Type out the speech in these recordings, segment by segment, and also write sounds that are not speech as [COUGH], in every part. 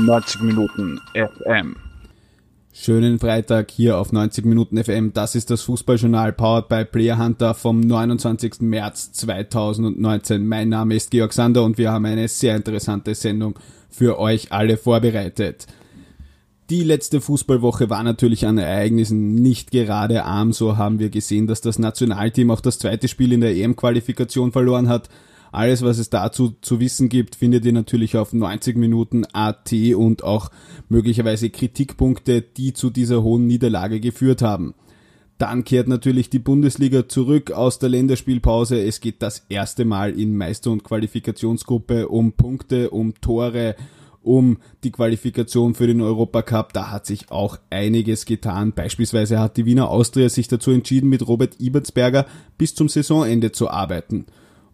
90 Minuten FM. Schönen Freitag hier auf 90 Minuten FM. Das ist das Fußballjournal powered by Player Hunter vom 29. März 2019. Mein Name ist Georg Sander und wir haben eine sehr interessante Sendung für euch alle vorbereitet. Die letzte Fußballwoche war natürlich an Ereignissen nicht gerade arm. So haben wir gesehen, dass das Nationalteam auch das zweite Spiel in der EM-Qualifikation verloren hat. Alles, was es dazu zu wissen gibt, findet ihr natürlich auf 90 Minuten AT und auch möglicherweise Kritikpunkte, die zu dieser hohen Niederlage geführt haben. Dann kehrt natürlich die Bundesliga zurück aus der Länderspielpause. Es geht das erste Mal in Meister- und Qualifikationsgruppe um Punkte, um Tore, um die Qualifikation für den Europacup. Da hat sich auch einiges getan. Beispielsweise hat die Wiener Austria sich dazu entschieden, mit Robert Ibertsberger bis zum Saisonende zu arbeiten.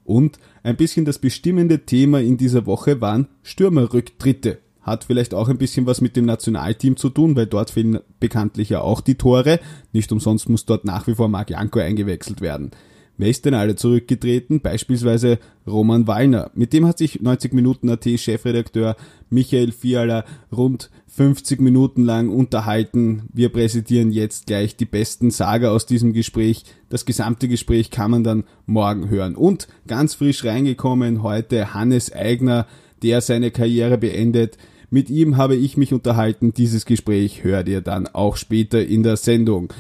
Und ein bisschen das bestimmende Thema in dieser Woche waren Stürmerrücktritte. Hat vielleicht auch ein bisschen was mit dem Nationalteam zu tun, weil dort fehlen bekanntlich ja auch die Tore. Nicht umsonst muss dort nach wie vor Marc Janko eingewechselt werden. Wer ist denn alle zurückgetreten? Beispielsweise Roman Wallner. Mit dem hat sich 90 Minuten AT Chefredakteur Michael Fiala rund 50 Minuten lang unterhalten. Wir präsentieren jetzt gleich die besten Sager aus diesem Gespräch. Das gesamte Gespräch kann man dann morgen hören. Und ganz frisch reingekommen heute Hannes Eigner, der seine Karriere beendet. Mit ihm habe ich mich unterhalten. Dieses Gespräch hört ihr dann auch später in der Sendung.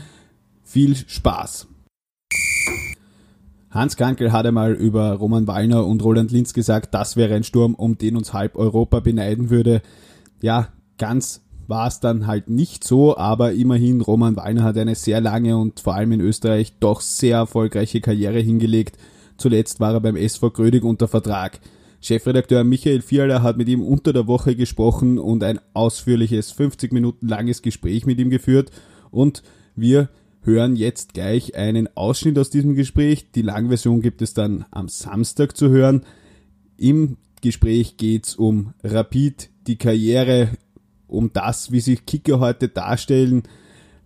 Viel Spaß! Hans Krankel hat einmal über Roman Wallner und Roland Linz gesagt, das wäre ein Sturm, um den uns halb Europa beneiden würde. Ja, ganz war es dann halt nicht so, aber immerhin, Roman Wallner hat eine sehr lange und vor allem in Österreich doch sehr erfolgreiche Karriere hingelegt. Zuletzt war er beim SV Grödig unter Vertrag. Chefredakteur Michael Fiala hat mit ihm unter der Woche gesprochen und ein ausführliches 50 Minuten langes Gespräch mit ihm geführt und wir hören jetzt gleich einen Ausschnitt aus diesem Gespräch. Die Langversion gibt es dann am Samstag zu hören. Im Gespräch geht's um Rapid, die Karriere, um das, wie sich Kicker heute darstellen,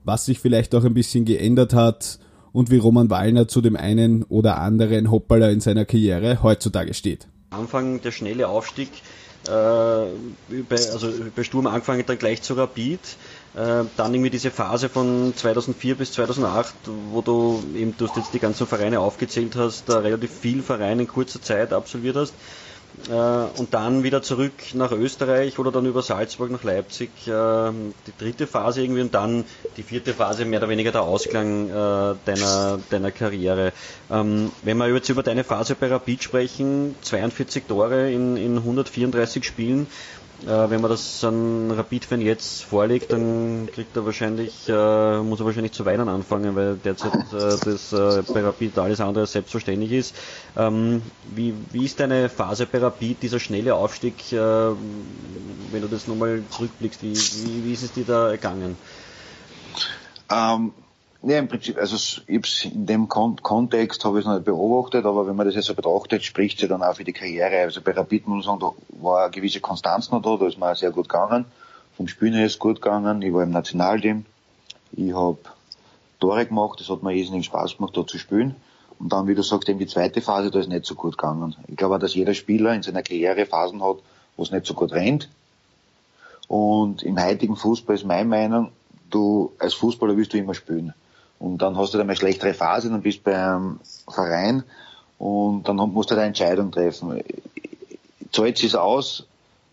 was sich vielleicht auch ein bisschen geändert hat und wie Roman Wallner zu dem einen oder anderen Hoppaler in seiner Karriere heutzutage steht. Anfang der schnelle Aufstieg, äh, bei, also bei Sturm angefangen dann gleich zu Rapid, äh, dann irgendwie diese Phase von 2004 bis 2008, wo du eben, du hast jetzt die ganzen Vereine aufgezählt hast, da relativ viel Vereine in kurzer Zeit absolviert hast. Äh, und dann wieder zurück nach Österreich oder dann über Salzburg nach Leipzig, äh, die dritte Phase irgendwie und dann die vierte Phase mehr oder weniger der Ausklang äh, deiner, deiner Karriere. Ähm, wenn wir jetzt über deine Phase bei Rapid sprechen, 42 Tore in, in 134 Spielen, äh, wenn man das an Rapid-Fan jetzt vorlegt, dann kriegt er wahrscheinlich, äh, muss er wahrscheinlich zu weinen anfangen, weil derzeit äh, das äh, bei Rapid alles andere selbstverständlich ist. Ähm, wie, wie ist deine Phase bei Rapid, dieser schnelle Aufstieg, äh, wenn du das nochmal zurückblickst, wie, wie, wie ist es dir da ergangen? Ähm, Nee, im Prinzip, also ich in dem Kon Kontext habe ich es noch nicht beobachtet, aber wenn man das jetzt so betrachtet, spricht sie dann auch für die Karriere. Also bei Rapid muss man sagen, da war eine gewisse Konstanz noch da, da ist mir sehr gut gegangen. Vom Spielen her ist gut gegangen, ich war im Nationalteam, ich habe Tore gemacht, das hat mir irrsinnig Spaß gemacht, da zu spielen. Und dann, wie du sagst, eben die zweite Phase, da ist nicht so gut gegangen. Ich glaube auch, dass jeder Spieler in seiner Karriere Phasen hat, wo es nicht so gut rennt. Und im heutigen Fußball ist meine Meinung, du als Fußballer willst du immer spielen. Und dann hast du dann eine schlechtere Phase, dann bist du beim Verein und dann musst du eine Entscheidung treffen. Zahlt es aus,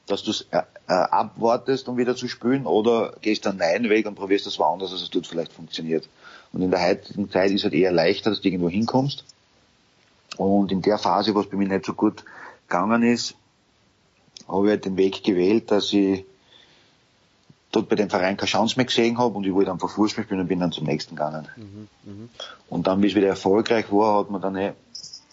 dass du es äh, äh, abwartest, um wieder zu spielen, oder gehst dann einen Weg und probierst das woanders, dass es dort vielleicht funktioniert. Und in der heutigen Zeit ist es halt eher leichter, dass du irgendwo hinkommst. Und in der Phase, was bei mir nicht so gut gegangen ist, habe ich halt den Weg gewählt, dass ich dort bei dem Verein keine Chance mehr gesehen habe und ich wollte einfach Fußball spielen und bin dann zum nächsten gegangen. Mhm, mh. Und dann, wie es wieder erfolgreich war, hat man dann eh,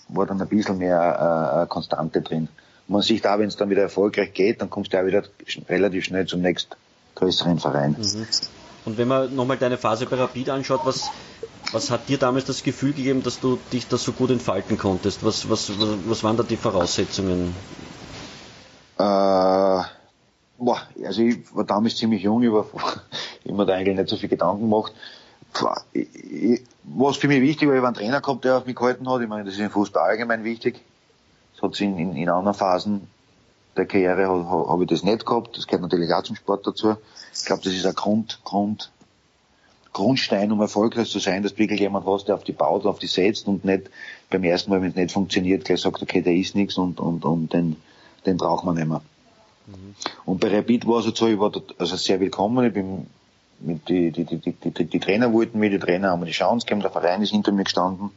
war dann ein bisschen mehr äh, Konstante drin. man sieht auch, wenn es dann wieder erfolgreich geht, dann kommst du auch wieder relativ schnell zum nächsten größeren Verein. Mhm. Und wenn man nochmal deine Phase bei Rapid anschaut, was, was hat dir damals das Gefühl gegeben, dass du dich da so gut entfalten konntest? Was, was, was, was waren da die Voraussetzungen? Äh, boah, also ich war damals ziemlich jung, ich war [LAUGHS] immer da eigentlich nicht so viel Gedanken gemacht. Was für mich wichtig war, ich war ein Trainer gehabt, der auf mich gehalten hat. Ich meine, das ist im Fußball allgemein wichtig. Das hat in, in, in anderen Phasen der Karriere habe hab ich das nicht gehabt. Das gehört natürlich auch zum Sport dazu. Ich glaube, das ist ein Grund, Grund, Grundstein, um erfolgreich zu sein, dass wirklich jemand was, der auf die baut, auf die setzt und nicht beim ersten Mal, wenn es nicht funktioniert, gleich sagt, okay, der ist nichts und, und, und den, den braucht man nicht mehr. Mhm. Und bei Rapid war es so, ich war dort also sehr willkommen. Ich bin mit die, die, die, die, die, die Trainer wollten mir, die Trainer haben mir die Chance gegeben, der Verein ist hinter mir gestanden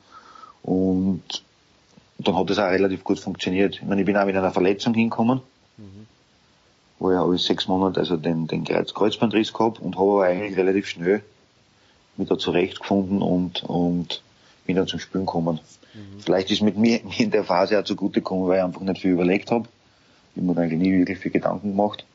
und dann hat es auch relativ gut funktioniert. Ich meine, ich bin auch mit einer Verletzung hingekommen, mhm. wo ich habe sechs Monate also den, den Kreuz, Kreuzbandriss gehabt und habe aber eigentlich relativ schnell mich da zurechtgefunden und, und bin dann zum Spielen gekommen. Mhm. Vielleicht ist mit mir, [LAUGHS] mir in der Phase auch zugute gekommen, weil ich einfach nicht viel überlegt habe. Ich habe mir eigentlich nie wirklich viel Gedanken gemacht.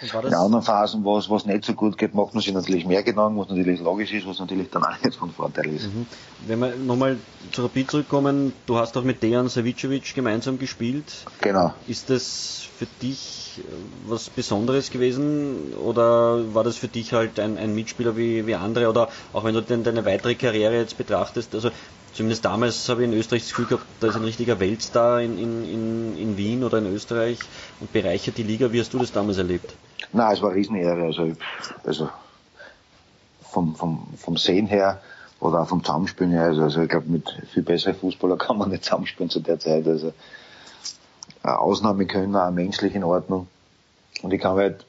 In anderen Phasen, wo es nicht so gut geht, macht man sich natürlich mehr Gedanken, was natürlich logisch ist, was natürlich dann auch nicht von Vorteil ist. Mhm. Wenn wir nochmal zu Rapid zurückkommen, du hast auch mit Dejan Savicevic gemeinsam gespielt. Genau. Ist das für dich was Besonderes gewesen oder war das für dich halt ein, ein Mitspieler wie, wie andere oder auch wenn du denn deine weitere Karriere jetzt betrachtest, also zumindest damals habe ich in Österreich das Gefühl gehabt, da ist ein richtiger Weltstar in, in, in, Wien oder in Österreich und bereichert die Liga. Wie hast du das damals erlebt? Na, es war eine Riesenehre. Also, also vom, vom, vom Sehen her oder auch vom Zusammenspielen her. Also, also ich glaube, mit viel besseren Fußballer [LAUGHS] kann man nicht zusammenspielen zu der Zeit. Also Ausnahme können auch menschlich in Ordnung. Und ich kann mich halt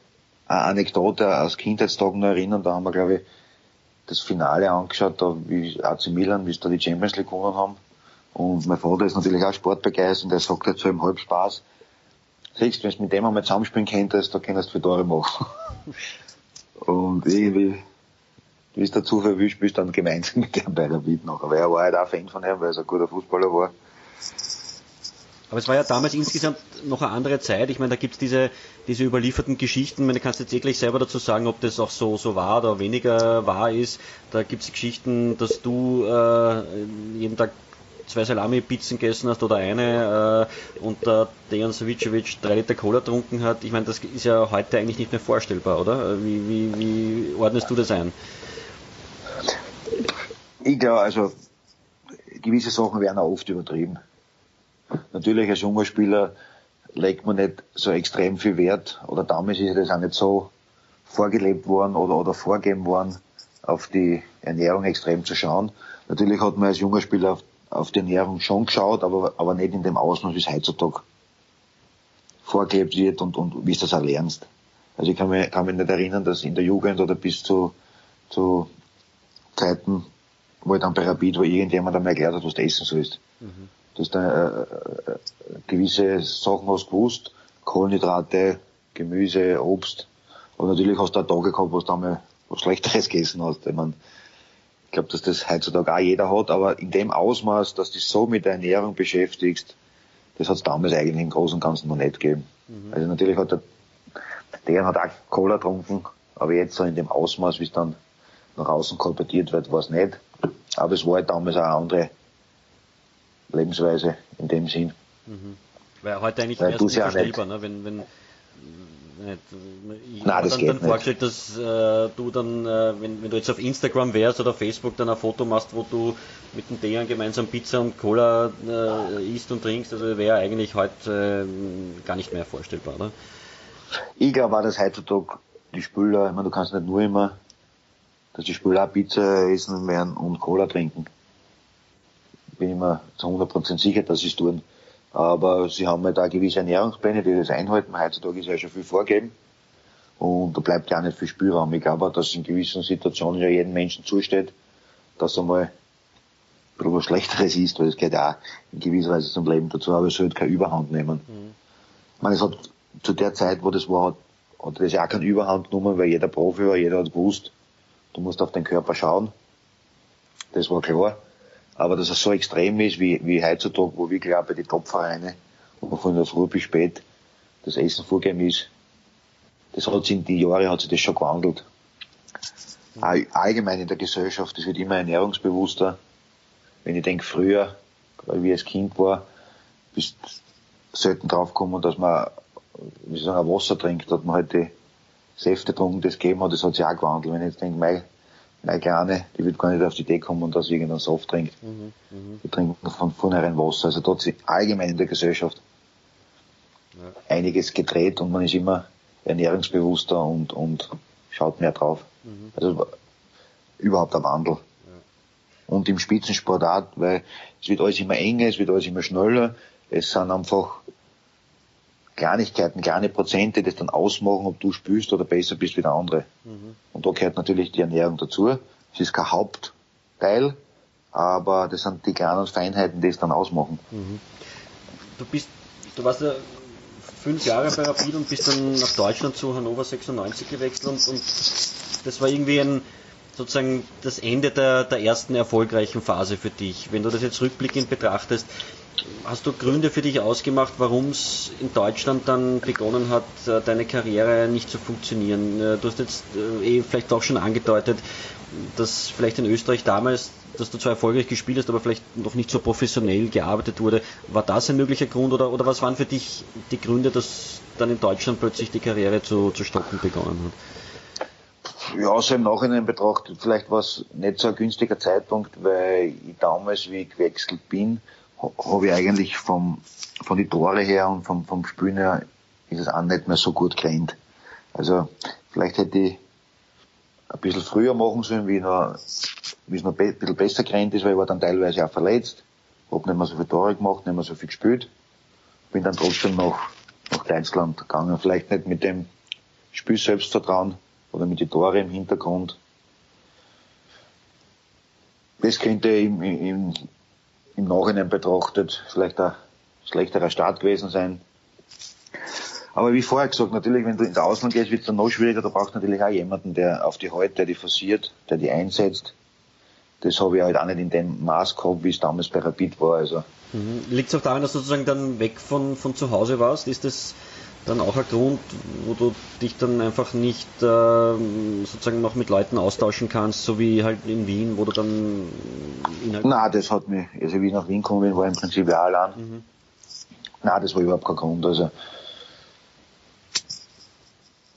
eine Anekdote aus Kindheitstagen erinnern, da haben wir, glaube ich, das Finale angeschaut, da wie AC Milan, wie sie da die Champions League gewonnen haben. Und mein Vater ist natürlich auch sportbegeistert und der sagt halt so im Halbspaß, siehst, wenn du mit dem einmal zusammenspielen könntest, da könntest du viel Tore machen. [LAUGHS] und irgendwie, wie es dazu verwischt, bist du dann gemeinsam mit dem bei der Beat noch. Aber er war halt auch Fan von ihm, weil er ein guter Fußballer war. Aber es war ja damals insgesamt noch eine andere Zeit. Ich meine, da gibt's diese, diese überlieferten Geschichten. Ich meine, kannst jetzt eh gleich selber dazu sagen, ob das auch so, so war oder weniger wahr ist. Da gibt's Geschichten, dass du äh, jeden Tag zwei Salami-Pizzen gegessen hast oder eine äh, und der Dejan Savicevic drei Liter Cola getrunken hat. Ich meine, das ist ja heute eigentlich nicht mehr vorstellbar, oder? Wie, wie, wie ordnest du das ein? Ich glaube, also gewisse Sachen werden auch oft übertrieben. Natürlich als junger Spieler legt man nicht so extrem viel Wert oder damals ist das auch nicht so vorgelebt worden oder, oder vorgegeben worden, auf die Ernährung extrem zu schauen. Natürlich hat man als junger Spieler auf auf die Ernährung schon geschaut, aber, aber nicht in dem Ausmaß, wie es heutzutage vorgelebt wird und, und wie du das auch lernst. Also ich kann mich, kann mich nicht erinnern, dass in der Jugend oder bis zu, zu Zeiten, wo ich dann bei Rapid war, irgendjemand einmal erklärt hat, was du essen sollst. Mhm. Du hast da, äh, äh, gewisse Sachen hast gewusst, Kohlenhydrate, Gemüse, Obst. Und natürlich hast du auch Tage gehabt, wo du einmal was Schlechteres gegessen hast. Ich mein, glaube, dass das heutzutage auch jeder hat, aber in dem Ausmaß, dass du dich so mit der Ernährung beschäftigst, das hat es damals eigentlich im Großen und Ganzen noch nicht gegeben. Mhm. Also natürlich hat der, der hat auch Cola getrunken, aber jetzt so in dem Ausmaß, wie es dann nach außen kolportiert wird, war es nicht. Aber es war halt damals auch eine andere Lebensweise in dem Sinn. Mhm. Weil heute eigentlich Weil erst nicht vorstellbar, ne? wenn, wenn nicht. Ich habe dann, dann vorgestellt, dass äh, du dann, äh, wenn, wenn du jetzt auf Instagram wärst oder Facebook dann ein Foto machst, wo du mit dem Dejan gemeinsam Pizza und Cola äh, isst und trinkst, also wäre eigentlich heute äh, gar nicht mehr vorstellbar, oder? Ich glaube auch, dass heutzutage die Spüler, ich meine, du kannst nicht nur immer, dass die Spüler auch Pizza essen werden und Cola trinken. Bin ich mir zu 100% sicher, dass sie es tun. Aber sie haben halt auch gewisse Ernährungspläne, die das einhalten. Heutzutage ist ja schon viel vorgegeben. Und da bleibt ja nicht viel Spielraum. Ich glaube auch, dass in gewissen Situationen ja jedem Menschen zusteht, dass er mal ein bisschen was Schlechteres ist, weil es gehört ja auch in gewisser Weise zum Leben dazu, aber es sollte keine Überhand nehmen. Mhm. Ich meine, es hat zu der Zeit, wo das war, hat, hat das ja auch keine Überhand genommen, weil jeder Profi war, jeder hat gewusst, du musst auf den Körper schauen. Das war klar. Aber dass es so extrem ist wie, wie heutzutage, wo wirklich auch bei den Topvereinen, wo von der Früh bis spät das Essen vorgegeben ist, das hat sich in die Jahre hat sich das schon gewandelt. Allgemein in der Gesellschaft, es wird immer ernährungsbewusster. Wenn ich denke, früher, wie ich als Kind war, bist selten draufgekommen, dass man, wie soll sagen, Wasser trinkt, dass man halt Säfte getrunken, das gegeben hat, das hat sich auch gewandelt. Wenn ich jetzt denke, mei, meine Kleine, die wird gar nicht auf die Idee kommen, dass sie irgendeinen Saft trinkt. Mhm, mh. Die trinken von vornherein Wasser. Also dort allgemein in der Gesellschaft einiges gedreht und man ist immer ernährungsbewusster und, und schaut mehr drauf. Mhm. Also überhaupt ein Wandel. Und im Spitzensport auch, weil es wird alles immer enger, es wird alles immer schneller. Es sind einfach Kleinigkeiten, kleine Prozente, die das dann ausmachen, ob du spielst oder besser bist wie der andere. Mhm. Und da gehört natürlich die Ernährung dazu. Es ist kein Hauptteil, aber das sind die kleinen Feinheiten, die es dann ausmachen. Mhm. Du bist, du warst ja fünf Jahre bei Rapid und bist dann nach Deutschland zu Hannover 96 gewechselt und, und das war irgendwie ein, sozusagen das Ende der, der ersten erfolgreichen Phase für dich. Wenn du das jetzt rückblickend betrachtest, Hast du Gründe für dich ausgemacht, warum es in Deutschland dann begonnen hat, äh, deine Karriere nicht zu funktionieren? Äh, du hast jetzt äh, eh vielleicht auch schon angedeutet, dass vielleicht in Österreich damals, dass du zwar erfolgreich gespielt hast, aber vielleicht noch nicht so professionell gearbeitet wurde. War das ein möglicher Grund oder, oder was waren für dich die Gründe, dass dann in Deutschland plötzlich die Karriere zu, zu stocken begonnen hat? Ja, so im Nachhinein betrachtet, vielleicht war es nicht so ein günstiger Zeitpunkt, weil ich damals, wie ich gewechselt bin, habe ich eigentlich vom, von die Tore her und vom, vom Spielen her ist es auch nicht mehr so gut gerannt. Also vielleicht hätte ich ein bisschen früher machen sollen, wie, noch, wie es noch ein bisschen besser gerannt ist, weil ich war dann teilweise auch verletzt, habe nicht mehr so viele Tore gemacht, nicht mehr so viel gespielt, bin dann trotzdem nach, nach Deutschland gegangen. Vielleicht nicht mit dem Spiel Selbstvertrauen oder mit den Tore im Hintergrund. Das könnte im, im, im Nachhinein betrachtet vielleicht ein schlechterer Start gewesen sein. Aber wie vorher gesagt, natürlich, wenn du ins Ausland gehst, wird es dann noch schwieriger. Da brauchst du natürlich auch jemanden, der auf die Haut, der die forciert, der die einsetzt. Das habe ich halt auch nicht in dem Maß gehabt, wie es damals bei Rapid war. Also. Mhm. Liegt es auch daran, dass du sozusagen dann weg von, von zu Hause warst? Ist das dann auch ein Grund, wo du dich dann einfach nicht äh, sozusagen noch mit Leuten austauschen kannst, so wie halt in Wien, wo du dann Nein, das hat mich, also wie ich nach Wien gekommen bin, war im Prinzip ja allein. Mhm. Nein, das war überhaupt kein Grund. Also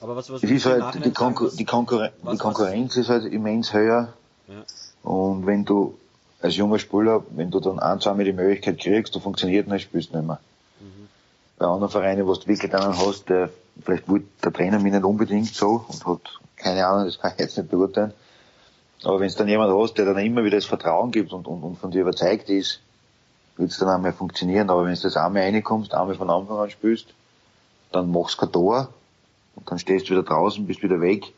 aber was, was ist halt, die, Konkur die, Konkurren was, die Konkurrenz was? ist halt immens höher. Ja. Und wenn du als junger Spieler, wenn du dann ein, zweimal die Möglichkeit kriegst, du funktioniert nicht, spielst nicht mehr bei anderen Vereinen, wo du wirklich einen hast, der vielleicht wollte der Trainer mich nicht unbedingt so und hat keine Ahnung, das kann ich jetzt nicht beurteilen. Aber wenn es dann jemand hast, der dann immer wieder das Vertrauen gibt und, und, und von dir überzeugt ist, wird es dann einmal funktionieren. Aber wenn du das einmal reinkommst, einmal von Anfang an spielst, dann machst du kein Tor und dann stehst du wieder draußen, bist wieder weg,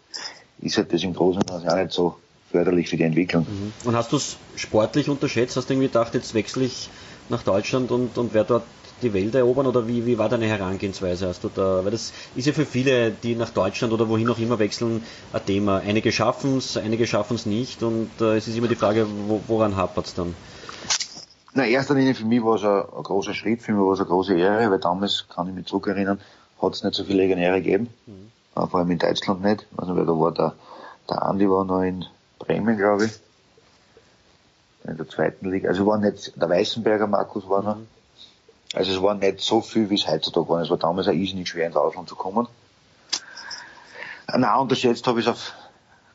ist halt das im Großen und Ganzen auch nicht so förderlich für die Entwicklung. Mhm. Und hast du es sportlich unterschätzt? Hast du irgendwie gedacht, jetzt wechsle ich nach Deutschland und, und werde dort die Welt erobern oder wie, wie war deine Herangehensweise? Hast du da, weil das ist ja für viele, die nach Deutschland oder wohin auch immer wechseln, ein Thema. Einige schaffen es, einige schaffen es nicht und äh, es ist immer die Frage, wo, woran hapert es dann? Na, erster Linie für mich war es ein, ein, großer Schritt, für mich war es eine große Ehre, weil damals, kann ich mich zurückerinnern, hat es nicht so viele Legionäre gegeben, mhm. vor allem in Deutschland nicht. Also, weil da war der, der Andi war noch in Bremen, glaube ich, in der zweiten Liga. Also war nicht, der Weißenberger Markus war noch. Mhm. Also es war nicht so viel, wie es heutzutage war. Es war damals auch irrsinnig schwer ins Ausland zu kommen. Nein, unterschätzt habe ich es auf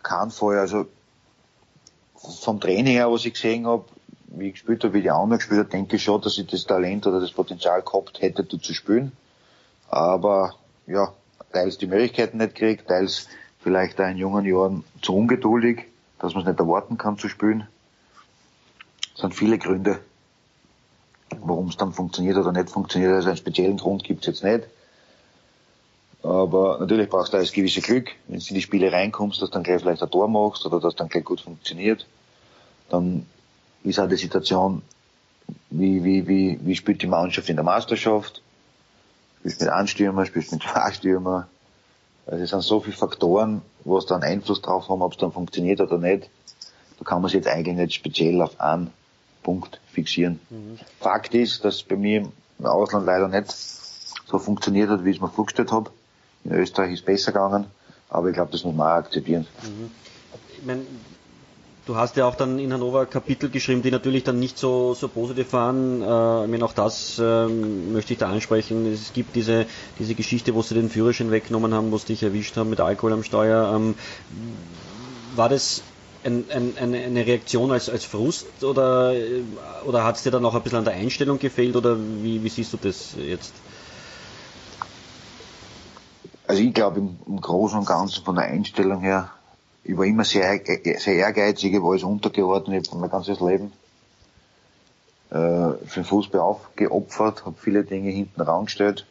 keinen Fall. Also vom Training her, was ich gesehen habe, wie ich gespielt habe, wie die anderen gespielt haben, denke ich schon, dass ich das Talent oder das Potenzial gehabt hätte, da zu spielen. Aber ja, teils die Möglichkeiten nicht gekriegt, teils vielleicht auch in jungen Jahren zu ungeduldig, dass man es nicht erwarten kann zu spielen. Es sind viele Gründe, Warum es dann funktioniert oder nicht funktioniert, also einen speziellen Grund gibt es jetzt nicht. Aber natürlich brauchst du auch das gewisse Glück, wenn du in die Spiele reinkommst, dass dann gleich vielleicht ein Tor machst oder dass dann gleich gut funktioniert. Dann ist auch die Situation, wie, wie, wie, wie spielt die Mannschaft in der Meisterschaft? Spielst mit einem Stürmer, spielst mit zwei Stürmer. Also es sind so viele Faktoren, was dann Einfluss drauf haben, ob es dann funktioniert oder nicht. Da kann man sich jetzt eigentlich nicht speziell auf einen Punkt fixieren. Mhm. Fakt ist, dass bei mir im Ausland leider nicht so funktioniert hat, wie ich es mir vorgestellt habe. In Österreich ist es besser gegangen, aber ich glaube, das muss man auch akzeptieren. Mhm. Ich mein, du hast ja auch dann in Hannover Kapitel geschrieben, die natürlich dann nicht so, so positiv waren. Äh, ich meine, auch das äh, möchte ich da ansprechen. Es gibt diese, diese Geschichte, wo sie den Führerschein weggenommen haben, wo sie dich erwischt haben mit Alkohol am Steuer. Ähm, war das ein, ein, eine Reaktion als, als Frust oder, oder hat es dir dann auch ein bisschen an der Einstellung gefehlt oder wie, wie siehst du das jetzt? also ich glaube im, im Großen und Ganzen von der Einstellung her, ich war immer sehr, sehr ehrgeizig, ich war alles untergeordnet, mein ganzes Leben äh, für den Fußball aufgeopfert, habe viele Dinge hinten rangestellt.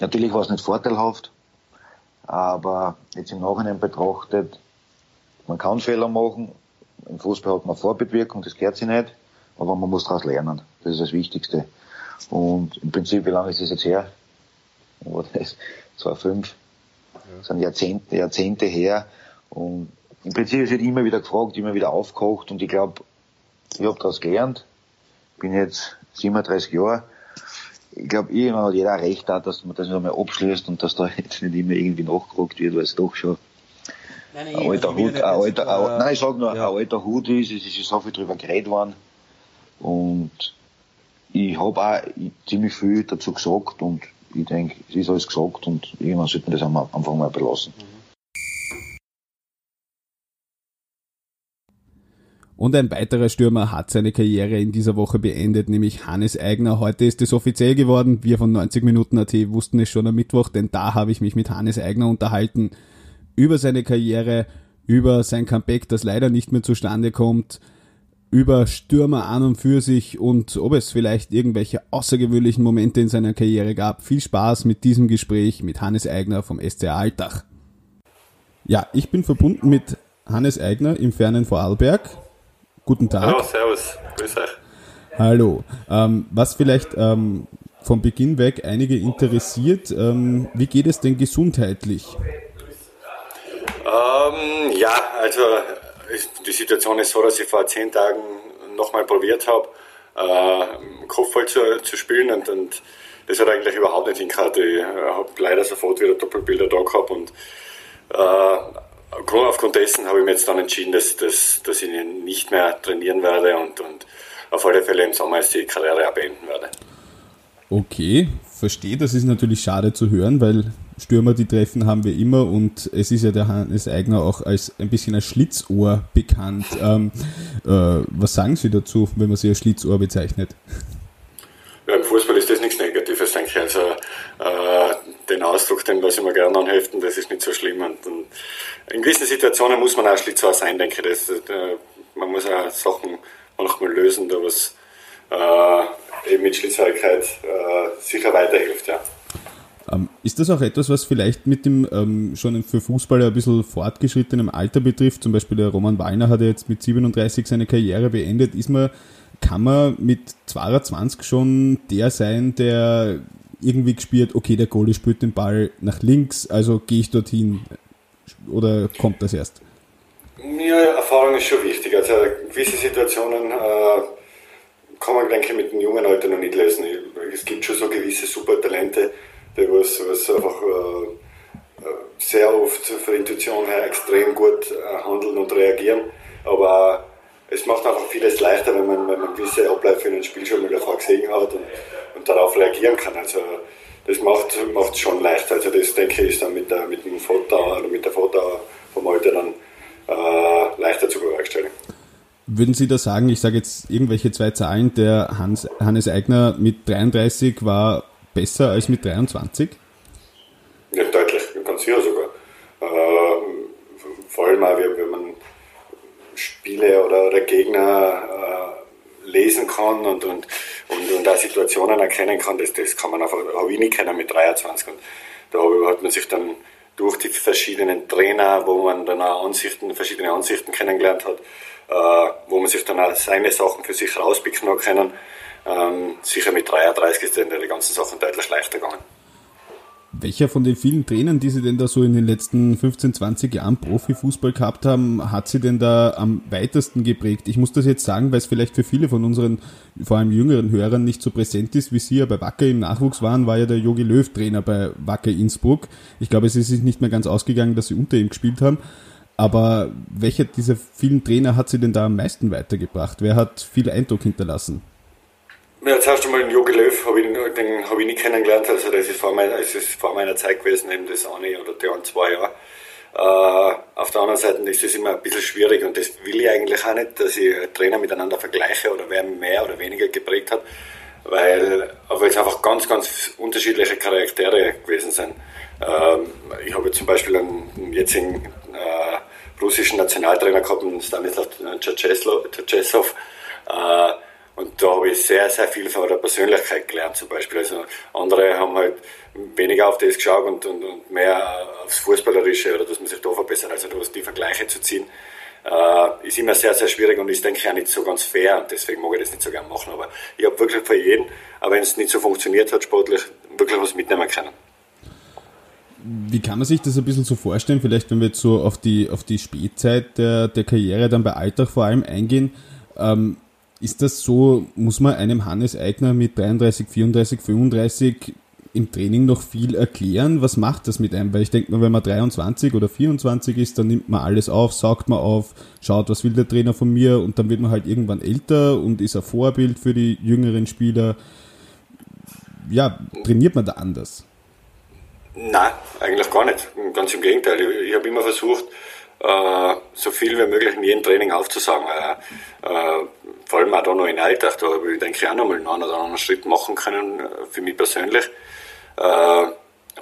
Natürlich war es nicht vorteilhaft, aber jetzt im Nachhinein betrachtet, man kann Fehler machen. Im Fußball hat man Vorbildwirkung, das gehört sich nicht, aber man muss daraus lernen. Das ist das Wichtigste. Und im Prinzip, wie lange ist das jetzt her? War das? 2005. Das sind Jahrzehnte, Jahrzehnte her. Und im Prinzip ist wird immer wieder gefragt, immer wieder aufgekocht und ich glaube, ich habe daraus gelernt. Bin jetzt 37 Jahre. Ich glaube, irgendwann hat jeder recht da, dass man das einmal abschließt und dass da [LAUGHS] jetzt nicht immer irgendwie nachgefragt wird, weil es doch schon nein, nein, ein alter Hut, ein alter, ein, nein, ich sag nur, ja. ein alter Hut ist, es ist so viel drüber geredet worden. Und ich habe auch ziemlich viel dazu gesagt und ich denke, es ist alles gesagt und irgendwann sollte man das einfach mal belassen. Und ein weiterer Stürmer hat seine Karriere in dieser Woche beendet, nämlich Hannes Eigner. Heute ist es offiziell geworden. Wir von 90 Minuten AT wussten es schon am Mittwoch, denn da habe ich mich mit Hannes Eigner unterhalten über seine Karriere, über sein Comeback, das leider nicht mehr zustande kommt, über Stürmer an und für sich und ob es vielleicht irgendwelche außergewöhnlichen Momente in seiner Karriere gab. Viel Spaß mit diesem Gespräch mit Hannes Eigner vom SCA Altach. Ja, ich bin verbunden mit Hannes Eigner im fernen Vorarlberg. Guten Tag. Hallo, servus, grüß euch. Hallo. Ähm, was vielleicht ähm, von Beginn weg einige interessiert, ähm, wie geht es denn gesundheitlich? Ähm, ja, also die Situation ist so, dass ich vor zehn Tagen nochmal probiert habe, äh, Kopfball zu, zu spielen und, und das hat eigentlich überhaupt nicht hingehört. Ich habe leider sofort wieder Doppelbilder da gehabt und äh, aufgrund dessen habe ich mir jetzt dann entschieden, dass, dass, dass ich nicht mehr trainieren werde und, und auf alle Fälle im Sommer jetzt die Karriere beenden werde. Okay, verstehe. Das ist natürlich schade zu hören, weil Stürmer, die treffen, haben wir immer und es ist ja der Hannes Eigner auch als ein bisschen als Schlitzohr bekannt. Ähm, äh, was sagen Sie dazu, wenn man sie als Schlitzohr bezeichnet? Ja, Im Fußball ist das nichts Negatives, denke ich. Also äh, den Ausdruck, den lasse ich mir gerne anheften, das ist nicht so schlimm. Und, in gewissen Situationen muss man auch Schlitzohr sein, denke ich. Das, äh, man muss auch Sachen manchmal lösen, da was äh, eben mit Schlitzhörigkeit äh, sicher weiterhilft. Ja. Ähm, ist das auch etwas, was vielleicht mit dem ähm, schon für Fußballer ein bisschen fortgeschrittenem Alter betrifft? Zum Beispiel der Roman Wallner hat ja jetzt mit 37 seine Karriere beendet. Ist man, kann man mit 22 schon der sein, der irgendwie gespielt, okay, der Goalie spielt den Ball nach links, also gehe ich dorthin? Oder kommt das erst? Ja, Erfahrung ist schon wichtig. Also gewisse Situationen äh, kann man, denke ich, mit dem jungen Alter noch nicht lösen. Es gibt schon so gewisse Supertalente, was, was einfach äh, äh, sehr oft von Intuition her extrem gut äh, handeln und reagieren. Aber es macht einfach vieles leichter, wenn man, wenn man gewisse Abläufe in einem Spiel schon mal davor gesehen hat und, und darauf reagieren kann. Also das macht es schon leichter. Also das denke ich ist dann mit, der, mit dem Foto oder mit der Foto vom Alter dann äh, leichter zu bewerkstelligen. Würden Sie da sagen, ich sage jetzt irgendwelche zwei Zahlen, der Hans, Hannes Eigner mit 33 war besser als mit 23? Ja, deutlich, ganz sicher sogar. Äh, vor allem auch, wenn man Spiele oder, oder Gegner äh, lesen kann und, und, und, und auch Situationen erkennen kann, das, das kann man einfach, habe ich nicht kennen mit 23. Und da hat man sich dann durch die verschiedenen Trainer, wo man dann auch Ansichten, verschiedene Ansichten kennengelernt hat, äh, wo man sich dann auch seine Sachen für sich rauspicken können, ähm, sicher mit 33 ist dann die ganzen Sachen deutlich leichter gegangen. Welcher von den vielen Trainern, die Sie denn da so in den letzten 15, 20 Jahren Profifußball gehabt haben, hat Sie denn da am weitesten geprägt? Ich muss das jetzt sagen, weil es vielleicht für viele von unseren, vor allem jüngeren Hörern nicht so präsent ist, wie Sie ja bei Wacker im Nachwuchs waren, war ja der Jogi Löw Trainer bei Wacker Innsbruck. Ich glaube, es ist nicht mehr ganz ausgegangen, dass Sie unter ihm gespielt haben. Aber welcher dieser vielen Trainer hat Sie denn da am meisten weitergebracht? Wer hat viel Eindruck hinterlassen? Ja, zuerst einmal den Jogi Löw habe ich, den habe ich nicht kennengelernt, also das ist vor, meiner, das ist vor meiner Zeit gewesen, eben das eine oder die ein, zwei Jahre. Äh, auf der anderen Seite ist das immer ein bisschen schwierig und das will ich eigentlich auch nicht, dass ich Trainer miteinander vergleiche oder wer mehr oder weniger geprägt hat, weil, es einfach ganz, ganz unterschiedliche Charaktere gewesen sind. Ähm, ich habe zum Beispiel einen jetzigen äh, russischen Nationaltrainer gehabt, Stanislav Tschetschesow. Äh, und da habe ich sehr, sehr viel von der Persönlichkeit gelernt zum Beispiel. Also andere haben halt weniger auf das geschaut und, und, und mehr aufs Fußballerische oder dass man sich da verbessert. Also da die Vergleiche zu ziehen, äh, ist immer sehr, sehr schwierig und ist, denke ich, auch nicht so ganz fair. Und deswegen mag ich das nicht so gerne machen. Aber ich habe wirklich für jeden, auch wenn es nicht so funktioniert hat sportlich, wirklich was mitnehmen können. Wie kann man sich das ein bisschen so vorstellen? Vielleicht, wenn wir jetzt so auf die, auf die Spätzeit der, der Karriere dann bei Alltag vor allem eingehen. Ähm, ist das so, muss man einem Hannes Eigner mit 33, 34, 35 im Training noch viel erklären? Was macht das mit einem? Weil ich denke mal, wenn man 23 oder 24 ist, dann nimmt man alles auf, saugt man auf, schaut, was will der Trainer von mir und dann wird man halt irgendwann älter und ist ein Vorbild für die jüngeren Spieler. Ja, trainiert man da anders? Nein, eigentlich gar nicht. Ganz im Gegenteil. Ich, ich habe immer versucht, so viel wie möglich in jedem Training aufzusagen. Äh, äh, vor allem auch da noch in Alltag, da habe ich, denke ich, auch noch mal einen oder anderen Schritt machen können, äh, für mich persönlich. Äh,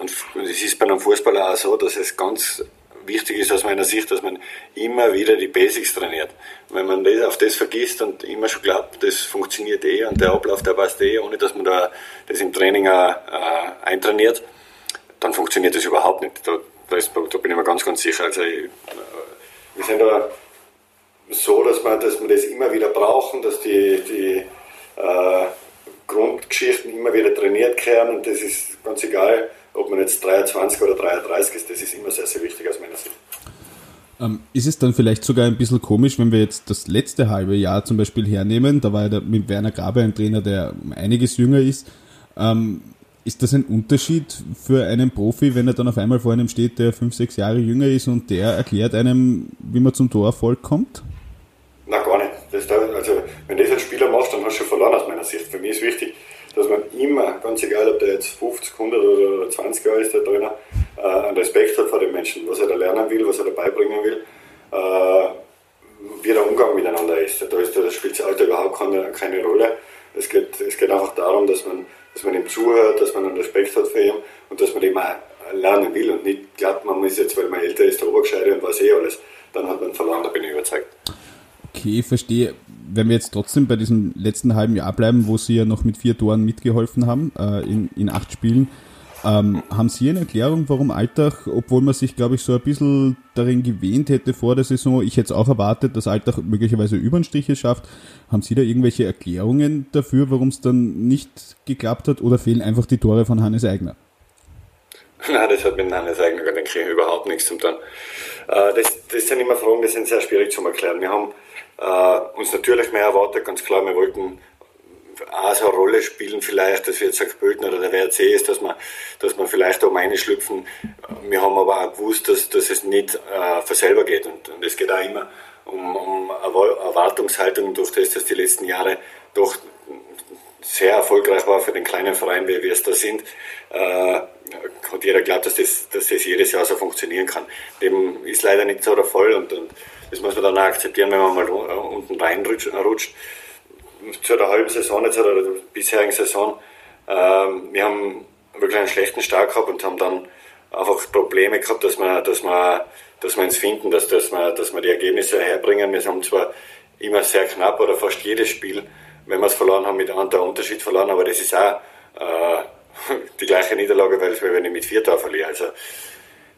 und es ist bei einem Fußballer auch so, dass es ganz wichtig ist aus meiner Sicht, dass man immer wieder die Basics trainiert. Wenn man das, auf das vergisst und immer schon glaubt, das funktioniert eh und der Ablauf, der passt eh, ohne dass man da das im Training auch, äh, eintrainiert, dann funktioniert das überhaupt nicht. Da, da, ist, da bin ich mir ganz, ganz sicher. Also äh, wir sind da so, dass wir, dass wir das immer wieder brauchen, dass die, die äh, Grundgeschichten immer wieder trainiert werden und das ist ganz egal, ob man jetzt 23 oder 33 ist, das ist immer sehr, sehr wichtig aus meiner Sicht. Ähm, ist es dann vielleicht sogar ein bisschen komisch, wenn wir jetzt das letzte halbe Jahr zum Beispiel hernehmen, da war ja mit Werner Grabe ein Trainer, der einiges jünger ist, ähm, ist das ein Unterschied für einen Profi, wenn er dann auf einmal vor einem steht, der fünf, sechs Jahre jünger ist und der erklärt einem, wie man zum Torerfolg kommt? Na gar nicht. Das, also, wenn das als Spieler machst, dann hast du schon verloren aus meiner Sicht. Für mich ist wichtig, dass man immer, ganz egal, ob der jetzt 50, 100 oder 20 Jahre ist, der Trainer, äh, einen Respekt hat vor den Menschen, was er da lernen will, was er da beibringen will, äh, wie der Umgang miteinander ist. Da, ist, da spielt das Alter überhaupt keine, keine Rolle. Es geht, es geht einfach darum, dass man, dass man ihm zuhört, dass man einen Respekt hat für ihn und dass man ihm auch lernen will und nicht glaubt, man muss jetzt, weil man älter ist, der Obergescheide und weiß eh alles. Dann hat man verloren, da bin ich überzeugt. Okay, verstehe. Wenn wir jetzt trotzdem bei diesem letzten halben Jahr bleiben, wo Sie ja noch mit vier Toren mitgeholfen haben, äh, in, in acht Spielen, ähm, haben Sie eine Erklärung, warum Alltag, obwohl man sich, glaube ich, so ein bisschen darin gewähnt hätte vor der Saison, ich hätte auch erwartet, dass Alltag möglicherweise Übernstriche schafft, haben Sie da irgendwelche Erklärungen dafür, warum es dann nicht geklappt hat oder fehlen einfach die Tore von Hannes Eigner? [LAUGHS] Nein, das hat mit Hannes Eigner, denke ich, überhaupt nichts zu tun. Äh, das, das sind immer Fragen, die sind sehr schwierig zu erklären. Wir haben äh, uns natürlich mehr erwartet, ganz klar, wir wollten auch so eine Rolle spielen, vielleicht, dass wir jetzt. Pölten oder der WRC ist, dass man, dass man vielleicht da um schlüpfen. Wir haben aber auch gewusst, dass, dass es nicht äh, für selber geht. Und, und es geht auch immer um, um Erwartungshaltung durch das, dass die letzten Jahre doch sehr erfolgreich war für den kleinen Verein, wie wir es da sind, äh, hat jeder glaubt, dass das, dass das jedes Jahr so funktionieren kann. Dem ist leider nicht so der Fall und, und das muss man dann auch akzeptieren, wenn man mal unten reinrutscht. Zu der halben Saison, jetzt oder der bisherigen Saison, ähm, wir haben wirklich einen schlechten Start gehabt und haben dann einfach Probleme gehabt, dass wir, dass wir, dass wir uns finden, dass, dass, wir, dass wir die Ergebnisse herbringen. Wir haben zwar immer sehr knapp oder fast jedes Spiel wenn wir es verloren haben, mit einem Unterschied verloren, aber das ist auch äh, [LAUGHS] die gleiche Niederlage, weil wir mit vier Toren verlieren. Also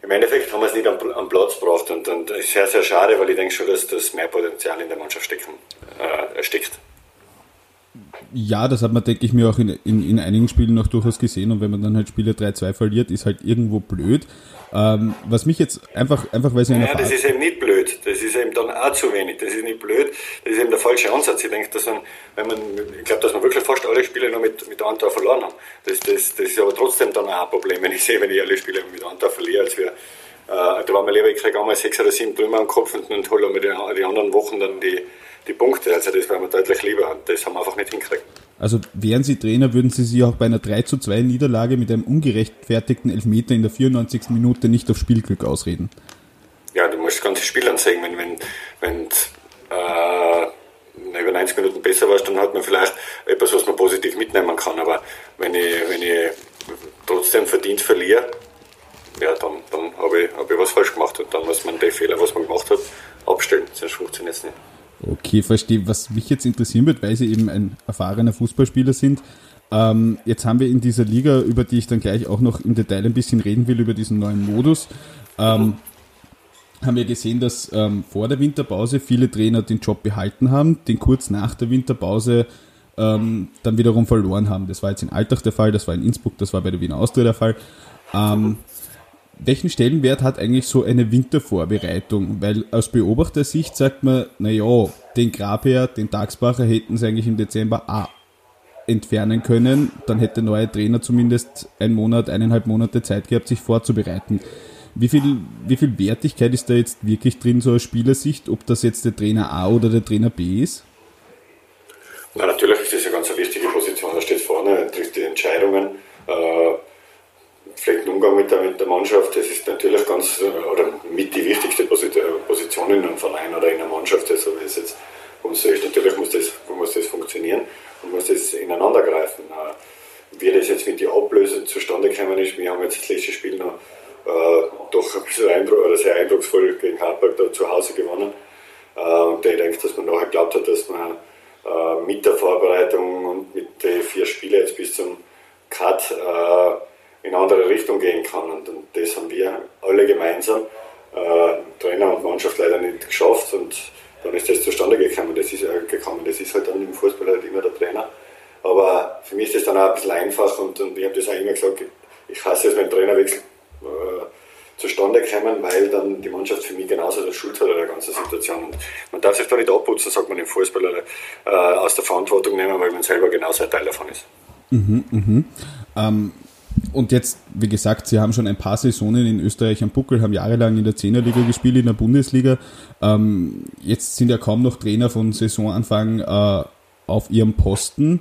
im Endeffekt haben wir es nicht am, am Platz gebracht und, und sehr, sehr schade, weil ich denke schon, dass das mehr Potenzial in der Mannschaft stecken, äh, steckt. Ja, das hat man, denke ich mir, auch in, in, in einigen Spielen noch durchaus gesehen und wenn man dann halt Spiele 3-2 verliert, ist halt irgendwo blöd. Ähm, was mich jetzt einfach, einfach weil sie Ja, das ist eben nicht blöd. Das ist eben dann auch zu wenig. Das ist nicht blöd. Das ist eben der falsche Ansatz. Ich denke, dass man, wenn man, ich glaube, dass man wirklich fast alle Spiele noch mit, mit Anteil verloren haben. Das, das, das ist aber trotzdem dann auch ein Problem, wenn ich sehe, wenn ich alle Spiele mit Anteil verliere, als wir, äh, da war mir lieber, ich kriege einmal sechs oder sieben Trümmer am Kopf und, und hole mir die, die anderen Wochen dann die, die Punkte. Also das wäre mir deutlich lieber. Und das haben wir einfach nicht hinkriegt. Also wären Sie Trainer, würden Sie sich auch bei einer 3 zu 2 Niederlage mit einem ungerechtfertigten Elfmeter in der 94. Minute nicht auf Spielglück ausreden? Ja, du musst das ganze Spiel ansehen. Wenn, wenn, wenn äh, über 90 Minuten besser warst, dann hat man vielleicht etwas, was man positiv mitnehmen kann. Aber wenn ich, wenn ich trotzdem verdient verliere, ja, dann, dann habe ich, hab ich was falsch gemacht und dann muss man die Fehler, was man gemacht hat, abstellen, sonst funktioniert es nicht. Okay, verstehe. Was mich jetzt interessieren wird, weil Sie eben ein erfahrener Fußballspieler sind, ähm, jetzt haben wir in dieser Liga, über die ich dann gleich auch noch im Detail ein bisschen reden will, über diesen neuen Modus, ähm, haben wir gesehen, dass ähm, vor der Winterpause viele Trainer den Job behalten haben, den kurz nach der Winterpause ähm, dann wiederum verloren haben. Das war jetzt in Alltag der Fall, das war in Innsbruck, das war bei der Wiener Austria der Fall. Welchen Stellenwert hat eigentlich so eine Wintervorbereitung? Weil aus Beobachtersicht sagt man, naja, den Grabherr, den Tagsbacher hätten sie eigentlich im Dezember auch entfernen können. Dann hätte der neue Trainer zumindest einen Monat, eineinhalb Monate Zeit gehabt, sich vorzubereiten. Wie viel, wie viel Wertigkeit ist da jetzt wirklich drin, so aus Spielersicht, ob das jetzt der Trainer A oder der Trainer B ist? Na, natürlich ist das eine ganz wichtige Position. Er steht vorne, trifft die Entscheidungen. Äh, vielleicht ein Umgang mit der, mit der Mannschaft, das ist natürlich ganz, oder mit die wichtigste Position in einem Verein oder in einer Mannschaft. Also ist jetzt, uns ist, natürlich muss das, muss das funktionieren und muss das ineinander greifen. Wie das jetzt mit den Ablösen zustande gekommen ist, wir haben jetzt das letzte Spiel noch äh, doch ein bisschen Eindruck, oder sehr eindrucksvoll gegen Hartberg da zu Hause gewonnen. Äh, ich denke, dass man nachher geglaubt hat, dass man äh, mit der Vorbereitung und mit den vier Spielen jetzt bis zum Cut äh, in eine andere Richtung gehen kann. Und, und das haben wir alle gemeinsam, äh, Trainer und Mannschaft, leider nicht geschafft. Und dann ist das zustande gekommen. Das ist, äh, gekommen. Das ist halt dann im Fußball halt immer der Trainer. Aber für mich ist das dann auch ein bisschen einfach und, und ich habe das auch immer gesagt, ich hasse es, wenn Trainerwechsel äh, zustande kommen, weil dann die Mannschaft für mich genauso der Schuld hat an der ganzen Situation. Und man darf sich da nicht abputzen, sagt man im Fußball, äh, aus der Verantwortung nehmen, weil man selber genauso ein Teil davon ist. Mhm, mhm. Ähm, und jetzt, wie gesagt, Sie haben schon ein paar Saisonen in Österreich am Buckel, haben jahrelang in der Zehnerliga gespielt, in der Bundesliga. Ähm, jetzt sind ja kaum noch Trainer von Saisonanfang äh, auf Ihrem Posten.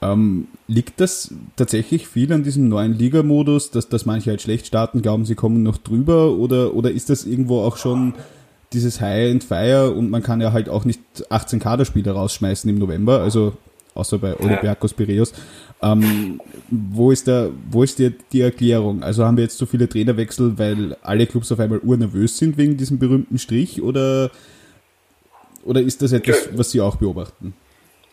Ähm, liegt das tatsächlich viel an diesem neuen Ligamodus, dass, dass manche halt schlecht starten, glauben, sie kommen noch drüber? Oder, oder ist das irgendwo auch schon dieses High and Fire und man kann ja halt auch nicht 18 Kaderspieler rausschmeißen im November, also außer bei Olympiakos Piraeus. Ähm, wo ist, der, wo ist die, die Erklärung? Also haben wir jetzt so viele Trainerwechsel, weil alle Clubs auf einmal urnervös sind wegen diesem berühmten Strich oder, oder ist das etwas, was Sie auch beobachten?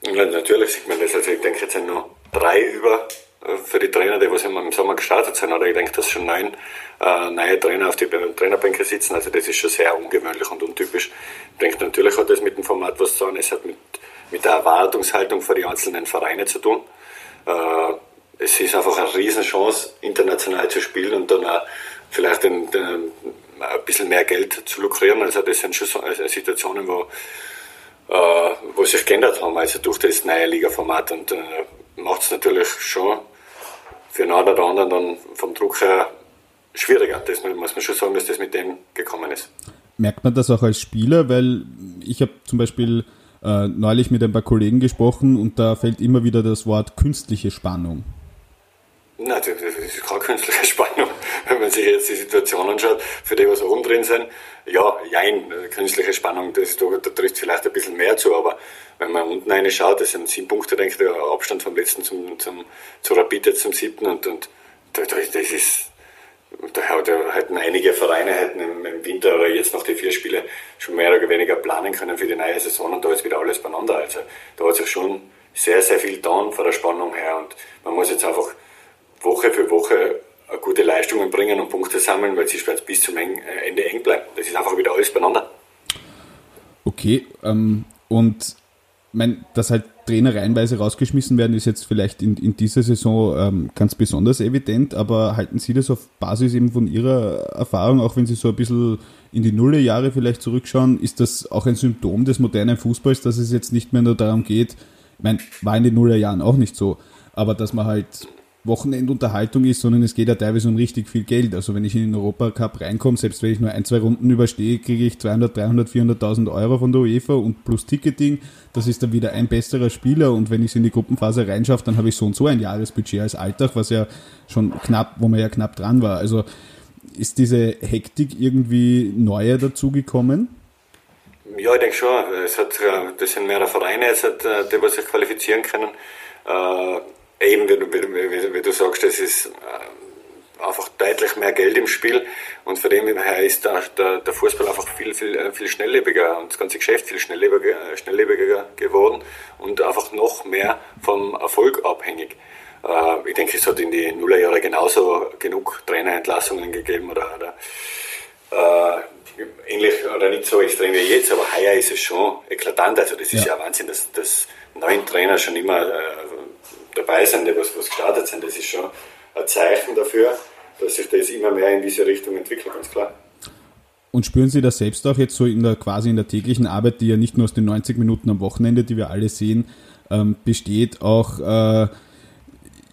Ja, natürlich sieht man das. Also ich denke, jetzt sind noch drei über äh, für die Trainer, die was im Sommer gestartet sind. Oder ich denke, dass schon neun äh, neue Trainer auf die Trainerbänke sitzen. Also das ist schon sehr ungewöhnlich und untypisch. Ich denke, natürlich hat das mit dem Format was zu tun. Es hat mit, mit der Erwartungshaltung für die einzelnen Vereine zu tun. Äh, es ist einfach eine Riesenchance, international zu spielen und dann auch vielleicht den, den, ein bisschen mehr Geld zu lukrieren. Also das sind schon äh, Situationen, wo äh, wo sich geändert haben, also durch das neue Liga-Format und äh, macht es natürlich schon für einen oder anderen dann vom Druck her schwieriger. Das muss man schon sagen, dass das mit dem gekommen ist. Merkt man das auch als Spieler? Weil ich habe zum Beispiel äh, neulich mit ein paar Kollegen gesprochen und da fällt immer wieder das Wort künstliche Spannung. Nein, das ist keine künstliche Spannung. [LAUGHS] Wenn man sich jetzt die Situation anschaut, für die, was drin sind, ja, jein, künstliche Spannung, das, da, da trifft vielleicht ein bisschen mehr zu, aber wenn man unten eine schaut, das sind sieben Punkte, denke ich, der Abstand vom letzten zum, zum, zu Rapid jetzt zum siebten und, und das ist, da hätten einige Vereine hätten im, im, Winter oder jetzt noch die vier Spiele schon mehr oder weniger planen können für die neue Saison und da ist wieder alles beieinander. Also da hat sich schon sehr, sehr viel getan von der Spannung her und man muss jetzt einfach Woche für Woche gute Leistungen bringen und Punkte sammeln, weil sie bis zum äh, Ende eng bleiben. Das ist einfach wieder alles beieinander. Okay, ähm, und mein, dass halt Trainer reihenweise rausgeschmissen werden, ist jetzt vielleicht in, in dieser Saison ähm, ganz besonders evident, aber halten Sie das auf Basis eben von Ihrer Erfahrung, auch wenn Sie so ein bisschen in die Nullerjahre vielleicht zurückschauen, ist das auch ein Symptom des modernen Fußballs, dass es jetzt nicht mehr nur darum geht, ich meine, war in den Nullerjahren auch nicht so, aber dass man halt Wochenendunterhaltung ist, sondern es geht ja teilweise um richtig viel Geld. Also wenn ich in den Europacup reinkomme, selbst wenn ich nur ein, zwei Runden überstehe, kriege ich 200, 300, 400.000 Euro von der UEFA und plus Ticketing. Das ist dann wieder ein besserer Spieler und wenn ich es in die Gruppenphase reinschaffe, dann habe ich so und so ein Jahresbudget als Alltag, was ja schon knapp, wo man ja knapp dran war. Also ist diese Hektik irgendwie neuer dazugekommen? Ja, ich denke schon. Es hat, äh, das sind mehrere Vereine jetzt, äh, die was sich qualifizieren können. Äh, Eben, wie, wie, wie, du sagst, das ist, äh, einfach deutlich mehr Geld im Spiel und von dem her ist der, der, der Fußball einfach viel, viel, viel schnelllebiger und das ganze Geschäft viel schnelllebiger, schnelllebiger geworden und einfach noch mehr vom Erfolg abhängig. Äh, ich denke, es hat in die Nullerjahre genauso genug Trainerentlassungen gegeben oder, oder äh, ähnlich oder nicht so extrem wie jetzt, aber heuer ist es schon eklatant. Also das ist ja, ja Wahnsinn, dass, dass neun Trainer schon immer äh, dabei sind, die was, was gestartet sind. Das ist schon ein Zeichen dafür, dass sich das immer mehr in diese Richtung entwickelt, ganz klar. Und spüren Sie das selbst auch jetzt so in der quasi in der täglichen Arbeit, die ja nicht nur aus den 90 Minuten am Wochenende, die wir alle sehen, ähm, besteht, auch äh,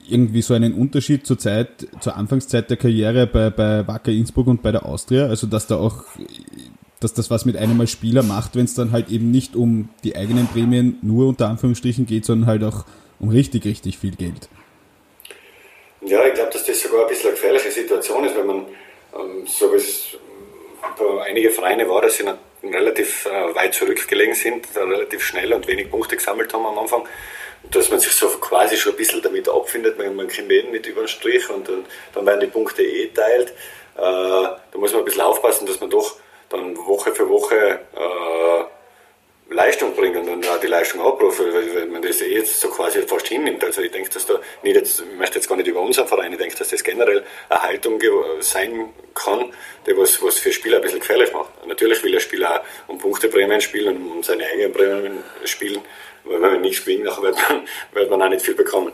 irgendwie so einen Unterschied zur Zeit, zur Anfangszeit der Karriere bei, bei Wacker Innsbruck und bei der Austria? Also dass da auch, dass das was mit einem als Spieler macht, wenn es dann halt eben nicht um die eigenen Prämien nur unter Anführungsstrichen geht, sondern halt auch um richtig, richtig viel Geld. Ja, ich glaube, dass das sogar ein bisschen eine gefährliche Situation ist, wenn man, ähm, so wie es bei einige Vereine war, dass sie relativ äh, weit zurückgelegen sind, relativ schnell und wenig Punkte gesammelt haben am Anfang dass man sich so quasi schon ein bisschen damit abfindet, man, man kommt eh nicht über den Strich und, und, dann werden die Punkte eh teilt. Äh, da muss man ein bisschen aufpassen, dass man doch dann Woche für Woche äh, Leistung bringt und dann auch die Leistung abruft, weil man das jetzt so quasi fast hinnimmt. Also ich denke, dass da nicht jetzt, ich möchte jetzt gar nicht über unseren Verein, ich denke, dass das generell eine Haltung sein kann, die was, was für Spieler ein bisschen gefährlich macht. Natürlich will ein Spieler auch um Punkteprämien spielen und um seine eigenen Prämien spielen, weil wenn man nichts gewinnt, nachher wird man, [LAUGHS] wird man auch nicht viel bekommen.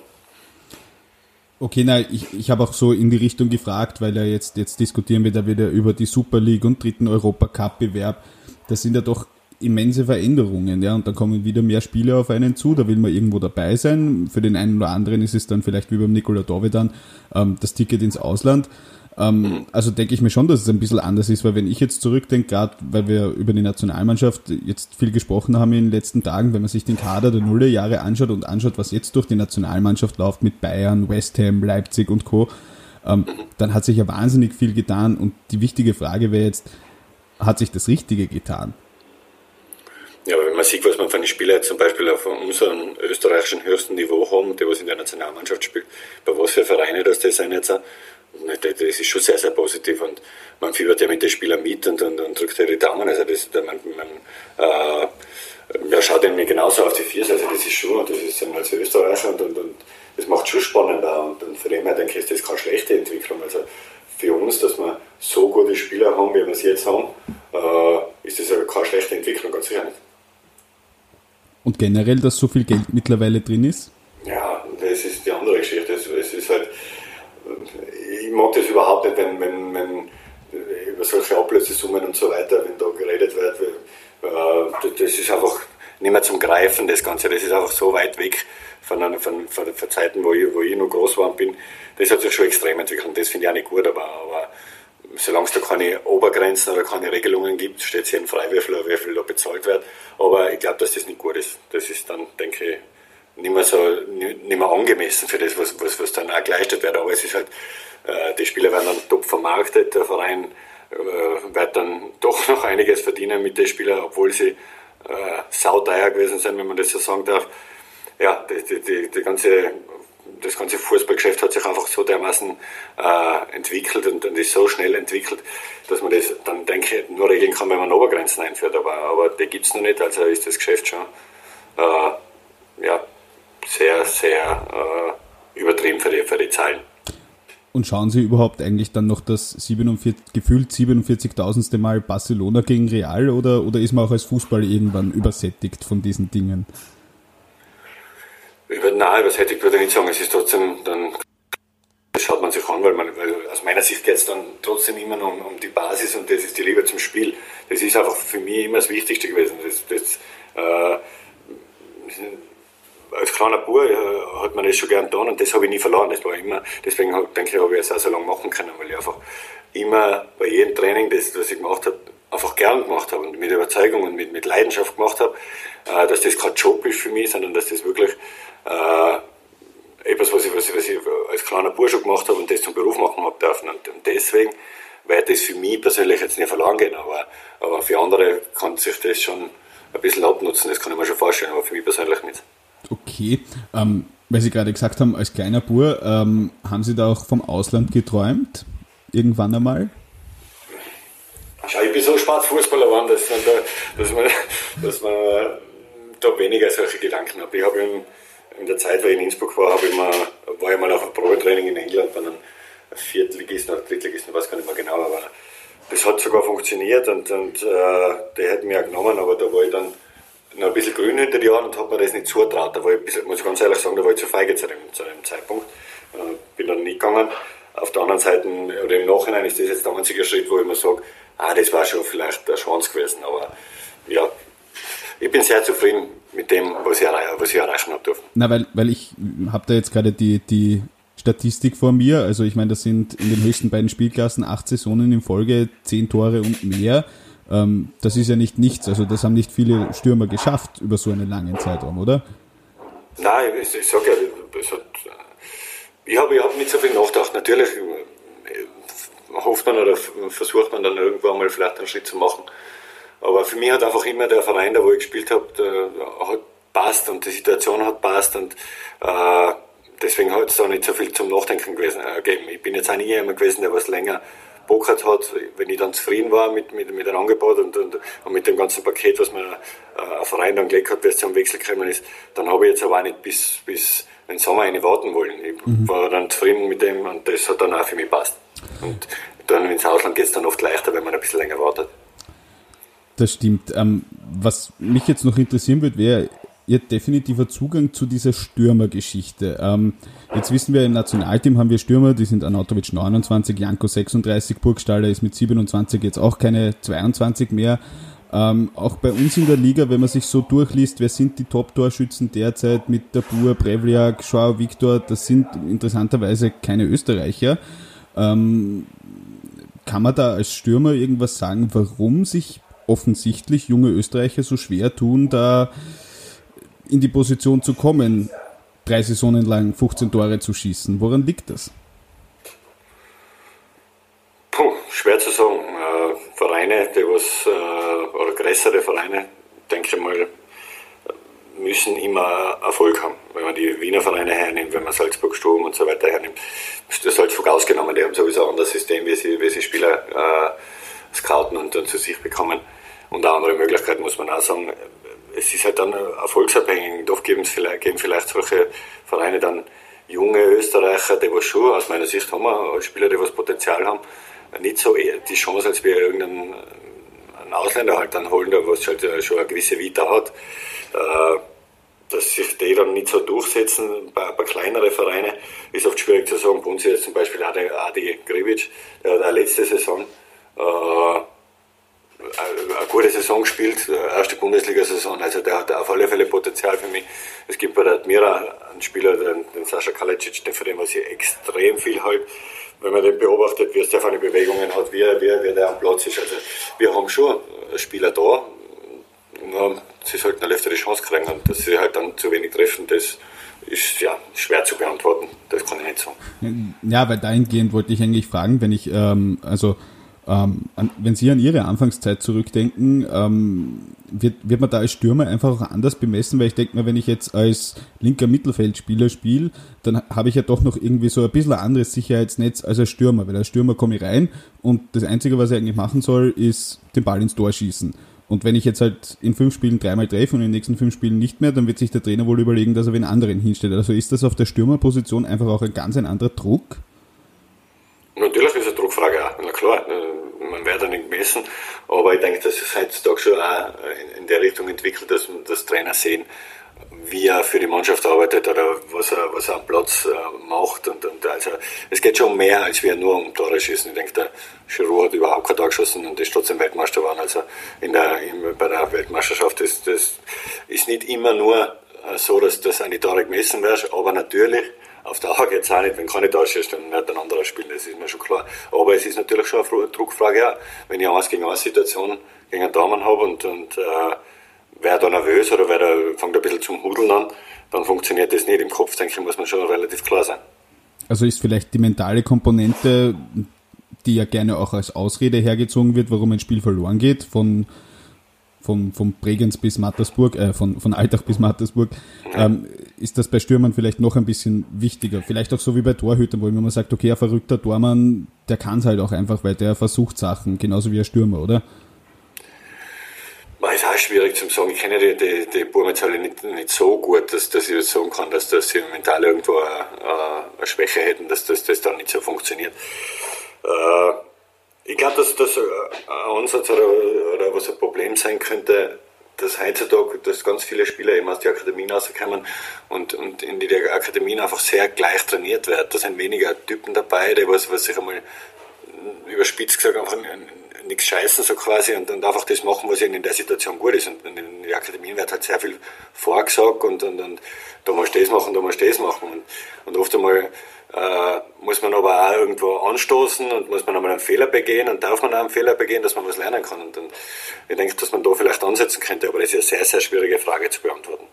Okay, na, ich, ich habe auch so in die Richtung gefragt, weil ja jetzt, jetzt diskutieren wir da wieder über die Super League und dritten Europacup-Bewerb. Das sind ja doch immense Veränderungen, ja, und dann kommen wieder mehr Spiele auf einen zu, da will man irgendwo dabei sein. Für den einen oder anderen ist es dann vielleicht wie beim Nikola Dovedan ähm, das Ticket ins Ausland. Ähm, also denke ich mir schon, dass es ein bisschen anders ist, weil wenn ich jetzt zurückdenke, gerade weil wir über die Nationalmannschaft jetzt viel gesprochen haben in den letzten Tagen, wenn man sich den Kader der Nullerjahre anschaut und anschaut, was jetzt durch die Nationalmannschaft läuft mit Bayern, West Ham, Leipzig und Co., ähm, dann hat sich ja wahnsinnig viel getan und die wichtige Frage wäre jetzt, hat sich das Richtige getan? Ja, aber wenn man sieht, was man von den Spielern zum Beispiel auf unserem österreichischen höchsten Niveau haben, die was in der Nationalmannschaft spielt, bei was für Vereine das das sind jetzt, das ist schon sehr, sehr positiv und man fiebert ja mit den Spielern mit und, und, und drückt ja die Daumen. Also das, man, man äh, ja, schaut irgendwie genauso auf die Viers, also das ist schon, das ist dann als Österreicher und, und, und das macht schon spannender und, und von dem her denke ich, ist das keine schlechte Entwicklung. Also für uns, dass wir so gute Spieler haben, wie wir sie jetzt haben, äh, ist das ja keine schlechte Entwicklung, ganz sicher nicht. Und generell, dass so viel Geld mittlerweile drin ist? Ja, das ist die andere Geschichte. Es ist halt, ich mag das überhaupt nicht, wenn, wenn, wenn über solche Ablösesummen und so weiter, wenn da geredet wird. Äh, das ist einfach nicht mehr zum Greifen, das Ganze. Das ist einfach so weit weg von, von, von, von Zeiten, wo ich, wo ich noch groß war bin. Das hat sich schon extrem entwickelt und das finde ich auch nicht gut, aber, aber solange es da keine Obergrenzen oder keine Regelungen gibt, steht hier ein Freiwürfel, wie viel da bezahlt wird. Aber ich glaube, dass das nicht gut ist. Das ist dann, denke ich, nicht mehr so, nicht mehr angemessen für das, was, was, was dann auch geleistet wird. Aber es ist halt, äh, die Spieler werden dann top vermarktet, der Verein äh, wird dann [LAUGHS] doch noch einiges verdienen mit den Spielern, obwohl sie äh, sauteuer gewesen sind, wenn man das so sagen darf. Ja, die, die, die ganze, das ganze Fußballgeschäft hat sich einfach so dermaßen äh, entwickelt und, und, ist so schnell entwickelt, dass man das dann, denke ich, nur regeln kann, wenn man Obergrenzen einführt. Aber, aber die gibt es noch nicht, also ist das Geschäft schon äh, ja, sehr, sehr äh, übertrieben für die, für die Zahlen. Und schauen Sie überhaupt eigentlich dann noch das 47, gefühlt 47.000. Mal Barcelona gegen Real oder, oder ist man auch als Fußball irgendwann übersättigt von diesen Dingen? Über, nein, übersättigt würde ich nicht sagen. Es ist trotzdem, dann schaut man sich an, weil, man, weil aus meiner Sicht geht es dann trotzdem immer noch um, um, die Basis und das ist die Liebe zum Spiel. Das ist einfach für mich immer das Wichtigste gewesen. Das, das, äh, als kleiner Bub äh, hat man das schon gern getan und das habe ich nie verloren. Das war immer, deswegen denke ich, habe ich es auch so lange machen können, weil ich einfach immer bei jedem Training, das, das ich gemacht habe, einfach gern gemacht habe und mit Überzeugung und mit, mit Leidenschaft gemacht habe, äh, dass das kein Job ist für mich, sondern dass das wirklich äh, etwas, was ich, was, ich, was ich als kleiner Bursche gemacht habe und das zum Beruf machen habe dürfen. Und, und deswegen wird das für mich persönlich jetzt nicht verloren gehen, aber, aber für andere kann sich das schon ein bisschen abnutzen, das kann ich mir schon vorstellen, aber für mich persönlich nicht. Okay. Ähm, Weil Sie gerade gesagt haben, als kleiner Bur, ähm, haben Sie da auch vom Ausland geträumt? Irgendwann einmal? Schau, ich bin so spät Fußballer geworden, dass man, da, dass man, dass man da weniger solche Gedanken habe. Ich habe in, in, der Zeit, wo ich in Innsbruck war, ich mal, war ich mal auf einem Probetraining in England bei einem Viertligisten oder Drittligisten, ich weiß gar nicht mehr genau, aber das hat sogar funktioniert und, und äh, der hat mich auch genommen, aber da war ich dann noch ein bisschen grün hinter die Ohren und habe mir das nicht zutraut. Da war ich, bisschen, muss ich ganz ehrlich sagen, da war ich zu feige zu dem, zu dem Zeitpunkt. Äh, bin dann nicht gegangen. Auf der anderen Seite, oder im Nachhinein ist das jetzt der einzige Schritt, wo ich mir sage, ah, das war schon vielleicht der Chance gewesen. Aber ja, ich bin sehr zufrieden mit dem, was ich, was ich erreichen habe dürfen. Na, weil, weil ich habe da jetzt gerade die, die Statistik vor mir. Also ich meine, das sind in den höchsten beiden Spielklassen acht Saisonen in Folge, zehn Tore und mehr. Ähm, das ist ja nicht nichts. Also das haben nicht viele Stürmer geschafft über so einen langen Zeitraum, oder? Nein, ich, ich sage ja, hat, ich habe ich hab nicht so viel nachgedacht. Natürlich hofft man oder versucht man dann irgendwann mal vielleicht einen Schritt zu machen. Aber für mich hat einfach immer der Verein, da wo ich gespielt habe, hat passt und die Situation hat passt und äh, deswegen hat es da nicht so viel zum Nachdenken gewesen, äh, gegeben. Ich bin jetzt auch nie jemand gewesen, der was länger pokert hat. Wenn ich dann zufrieden war mit, mit, mit dem Angebot und, und, und mit dem ganzen Paket, was mir äh, ein Verein dann gelegt hat, es zum Wechsel gekommen ist, dann habe ich jetzt aber auch nicht bis, bis den Sommer eine warten wollen. Ich mhm. war dann zufrieden mit dem und das hat dann auch für mich passt. Und dann ins Ausland geht es dann oft leichter, wenn man ein bisschen länger wartet. Das stimmt. Ähm, was mich jetzt noch interessieren würde, wäre Ihr definitiver Zugang zu dieser Stürmergeschichte. Ähm, jetzt wissen wir, im Nationalteam haben wir Stürmer, die sind Anatovic 29, Janko 36, Burgstaller ist mit 27 jetzt auch keine 22 mehr. Ähm, auch bei uns in der Liga, wenn man sich so durchliest, wer sind die Top-Torschützen derzeit mit der Bur, Brevliak, Schau, Viktor, das sind interessanterweise keine Österreicher. Ähm, kann man da als Stürmer irgendwas sagen, warum sich offensichtlich junge Österreicher so schwer tun, da in die Position zu kommen, drei Saisonen lang 15 Tore zu schießen? Woran liegt das? Puh, schwer zu sagen. Äh, Vereine, die was, äh, oder größere Vereine, denke ich mal, müssen immer Erfolg haben. Wenn man die Wiener Vereine hernimmt, wenn man Salzburg Sturm und so weiter hernimmt, ist das Salzburg ausgenommen. Die haben sowieso ein anderes System, wie sie, wie sie Spieler äh, scouten und dann zu sich bekommen. Und eine andere Möglichkeit muss man auch sagen, es ist halt dann erfolgsabhängig. Oft geben, vielleicht, geben vielleicht solche Vereine dann junge Österreicher, die was schon, aus meiner Sicht haben wir Spieler, die was Potenzial haben, nicht so die Chance, als wir irgendeinen Ausländer halt dann holen, der was halt schon eine gewisse Vita hat, äh, dass sich die dann nicht so durchsetzen. Bei, bei kleineren Vereinen ist oft schwierig zu sagen. Bei jetzt zum Beispiel Adi, Adi Gribic, der hat letzte Saison äh, eine gute Saison gespielt, erste Bundesliga-Saison. Also der hat auf alle Fälle Potenzial für mich. Es gibt bei der Admira einen Spieler, den, den Sascha Kalecic, den für den was ich extrem viel halte. Wenn man den beobachtet, wie er seine Bewegungen hat, wie er, wie, er, wie er am Platz ist. Also wir haben schon Spieler da, nur sie sollten eine die Chance kriegen dass sie halt dann zu wenig treffen, das ist ja schwer zu beantworten. Das kann ich nicht sagen. Ja, weil dahingehend wollte ich eigentlich fragen, wenn ich, ähm, also ähm, an, wenn Sie an Ihre Anfangszeit zurückdenken, ähm, wird, wird man da als Stürmer einfach auch anders bemessen, weil ich denke mir, wenn ich jetzt als linker Mittelfeldspieler spiele, dann habe ich ja doch noch irgendwie so ein bisschen ein anderes Sicherheitsnetz als als Stürmer, weil als Stürmer komme ich rein und das Einzige, was ich eigentlich machen soll, ist den Ball ins Tor schießen. Und wenn ich jetzt halt in fünf Spielen dreimal treffe und in den nächsten fünf Spielen nicht mehr, dann wird sich der Trainer wohl überlegen, dass er den anderen hinstellt. Also ist das auf der Stürmerposition einfach auch ein ganz ein anderer Druck? Natürlich ist auch, na klar. Äh, man wird dann nicht gemessen, aber ich denke, dass es heutzutage schon auch in der Richtung entwickelt, dass, dass Trainer sehen, wie er für die Mannschaft arbeitet oder was er, was er am Platz äh, macht. Und, und also es geht schon mehr, als wir nur um Tore schießen. Ich denke, der Giroud hat überhaupt kein Tor geschossen und ist trotzdem Weltmeister geworden. Also in der, in, bei der Weltmeisterschaft ist das ist nicht immer nur äh, so, dass das eine Tore gemessen wird, aber natürlich auf der Dauer geht es auch nicht, wenn keine Tasche ist, dann wird ein anderer spielen, das ist mir schon klar. Aber es ist natürlich schon eine Druckfrage auch. Wenn ich eine 1 gegen 1 Situation gegen einen Daumen habe und, und äh, wer da nervös oder wer da fängt ein bisschen zum Hudeln an, dann funktioniert das nicht. Im Kopf, denke ich, muss man schon relativ klar sein. Also ist vielleicht die mentale Komponente, die ja gerne auch als Ausrede hergezogen wird, warum ein Spiel verloren geht, von von, von Bregenz bis Mattersburg, äh, von, von Altach bis Mattersburg, ähm, ist das bei Stürmern vielleicht noch ein bisschen wichtiger. Vielleicht auch so wie bei Torhütern, wo man sagt, okay, ein verrückter Tormann, der kann es halt auch einfach, weil der versucht Sachen, genauso wie ein Stürmer, oder? War ist auch schwierig zu sagen. Ich kenne die, die, die Burmezahle nicht, nicht so gut, dass, dass ich sagen kann, dass, dass sie mental irgendwo eine, eine Schwäche hätten, dass das, das dann nicht so funktioniert. Äh, ich glaube, dass das ein Ansatz oder, oder was ein Problem sein könnte, dass heutzutage dass ganz viele Spieler eben aus den Akademien rauskommen und, und in die Akademien einfach sehr gleich trainiert werden. Da sind weniger Typen dabei, die was, was sich einmal überspitzt gesagt einfach nichts scheißen so quasi und, und einfach das machen, was ihnen in der Situation gut ist. Und in den Akademien wird halt sehr viel vorgesagt und, und, und da musst du das machen, da musst du das machen. Und, und oft einmal äh, muss man aber auch irgendwo anstoßen und muss man einmal einen Fehler begehen und darf man auch einen Fehler begehen, dass man was lernen kann. Und, und ich denke, dass man da vielleicht ansetzen könnte, aber das ist eine sehr, sehr schwierige Frage zu beantworten.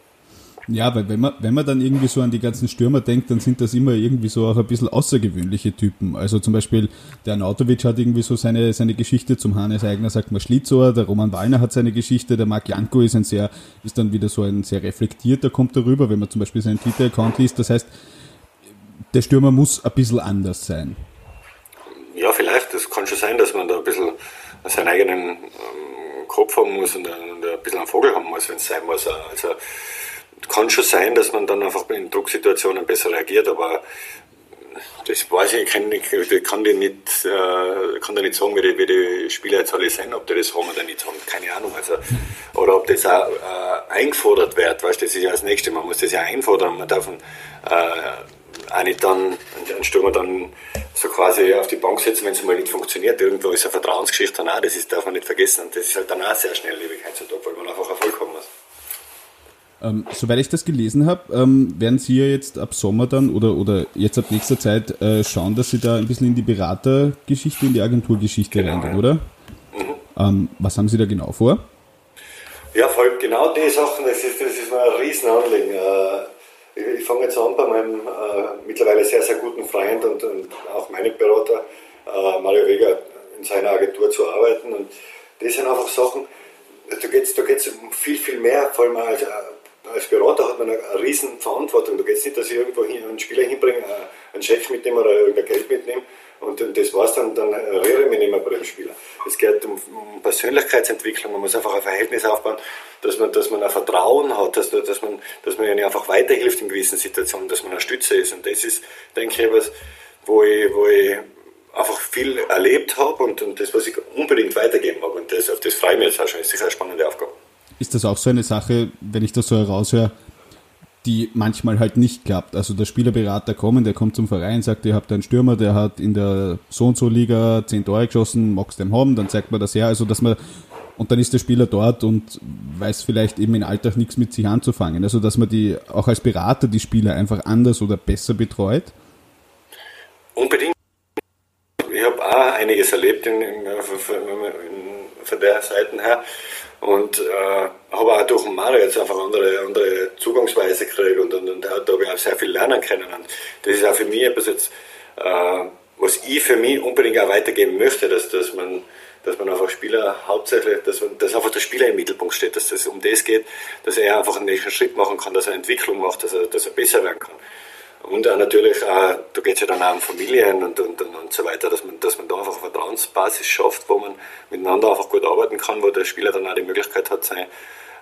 Ja, weil wenn man, wenn man dann irgendwie so an die ganzen Stürmer denkt, dann sind das immer irgendwie so auch ein bisschen außergewöhnliche Typen. Also zum Beispiel der Nautovic hat irgendwie so seine, seine Geschichte zum Hannes Eigner, sagt man Schlitzohr, der Roman Wallner hat seine Geschichte, der Marc Janko ist ein sehr, ist dann wieder so ein sehr reflektierter, kommt darüber, wenn man zum Beispiel seinen Twitter-Account liest. Das heißt, der Stürmer muss ein bisschen anders sein. Ja, vielleicht. Das kann schon sein, dass man da ein bisschen seinen eigenen ähm, Kopf haben muss und, ein bisschen einen Vogel haben muss, wenn es sein muss. Also kann schon sein, dass man dann einfach in Drucksituationen besser reagiert, aber das weiß ich, ich kann, ich kann dir nicht, äh, kann dir nicht sagen, wie die, wie die Spieler jetzt alle sind, ob die das haben oder nicht haben, keine Ahnung. Also, oder ob das auch äh, eingefordert wird, weißt das ist ja das Nächste, man muss das ja einfordern, man darf äh, nicht dann einen Stürmer dann so quasi auf die Bank setzen, wenn es mal nicht funktioniert. Irgendwo ist eine Vertrauensgeschichte dann auch, das ist, darf man nicht vergessen. Und das ist halt dann auch sehr schnelllebig heutzutage, weil man einfach Erfolg haben muss. Ähm, soweit ich das gelesen habe, ähm, werden Sie ja jetzt ab Sommer dann oder, oder jetzt ab nächster Zeit äh, schauen, dass Sie da ein bisschen in die Beratergeschichte, in die Agenturgeschichte genau, reingehen, oder? Mhm. Ähm, was haben Sie da genau vor? Ja, voll genau die Sachen, das ist, das ist mir ein Riesenanliegen. Äh, ich, fange jetzt an bei meinem äh, mittlerweile sehr, sehr guten Freund und, und auch meinem Berater, äh, Mario Weger, in seiner Agentur zu arbeiten. Und das sind einfach Sachen, da geht es da geht's um viel, viel mehr, vor allem als, als Berater hat man eine, eine riesen Verantwortung. Da geht es nicht, dass ich irgendwo hin, einen Spieler hinbringe, äh, einen Scheck mitnehme oder irgendein Geld mitnehme und das war's dann, dann rühre ich mich nicht mehr bei dem Spieler. Es geht um, Persönlichkeitsentwicklung, man muss einfach ein Verhältnis aufbauen, dass man, dass man ein Vertrauen hat, dass, dass man, dass man einfach weiterhilft in gewissen Situationen, dass man eine Stütze ist. Und das ist, denke ich, was, wo ich, wo ich einfach viel erlebt habe und, und das, was ich unbedingt weitergeben mag. Und das, auf das freue ich mich jetzt auch schon. Das ist eine spannende Aufgabe ist das auch so eine Sache, wenn ich das so heraushöre, die manchmal halt nicht klappt. Also der Spielerberater kommt, der kommt zum Verein, sagt, ihr habt einen Stürmer, der hat in der so und so Liga 10 Tore geschossen, magst dem haben, dann zeigt man das her. Also dass man und dann ist der Spieler dort und weiß vielleicht eben im Alltag nichts mit sich anzufangen. Also dass man die auch als Berater die Spieler einfach anders oder besser betreut. Unbedingt. Ich habe auch einiges erlebt in, in, von der Seite her und äh, habe auch durch Mario jetzt einfach andere, andere Zugangsweise gekriegt und, und, und da habe ich auch sehr viel lernen können. Und das ist auch für mich etwas jetzt, äh, was ich für mich unbedingt auch weitergeben möchte, dass, dass man dass man einfach Spieler hauptsächlich, dass, man, dass einfach der Spieler im Mittelpunkt steht, dass es um das geht, dass er einfach einen nächsten Schritt machen kann, dass er Entwicklung macht, dass er, dass er besser werden kann. Und auch natürlich, auch, da geht es ja dann auch um Familien und, und, und, und so weiter, dass man, dass man da einfach eine Vertrauensbasis schafft, wo man miteinander einfach gut arbeiten kann, wo der Spieler dann auch die Möglichkeit hat, sein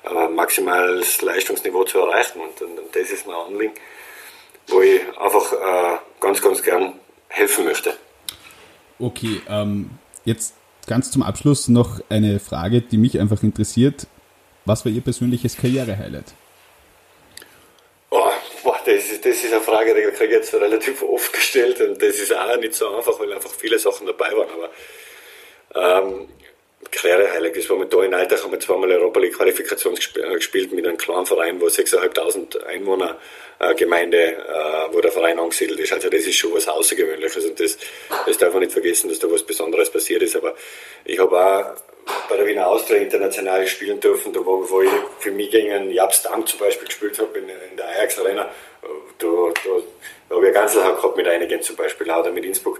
äh, maximales Leistungsniveau zu erreichen. Und, und, und, das ist mein Anliegen, wo ich einfach äh, ganz, ganz gern helfen möchte. Okay, ähm, jetzt ganz zum Abschluss noch eine Frage, die mich einfach interessiert. Was war Ihr persönliches Karrierehighlight? Das ist, eine Frage, die kriege ich jetzt relativ oft gestellt und das ist auch nicht so einfach, weil einfach viele Sachen dabei waren. Aber ähm, Karrierehighlight, das war mit da in Alltag, haben wir zweimal Europa League Qualifikation äh, gespielt mit einem kleinen Verein, wo 6.500 Einwohner äh, Gemeinde, äh, wo der Verein angesiedelt ist. Also das ist schon was Außergewöhnliches und das, das darf man nicht vergessen, dass da was Besonderes passiert ist. Aber ich habe auch bei der Wiener Austria international spielen dürfen, da wo, wo ich für mich gegen Dank zum Beispiel gespielt habe in, in der Ajax Arena da, da, da habe ich Ganzelhaut gehabt mit einigen zum Beispiel, oder mit Innsbruck.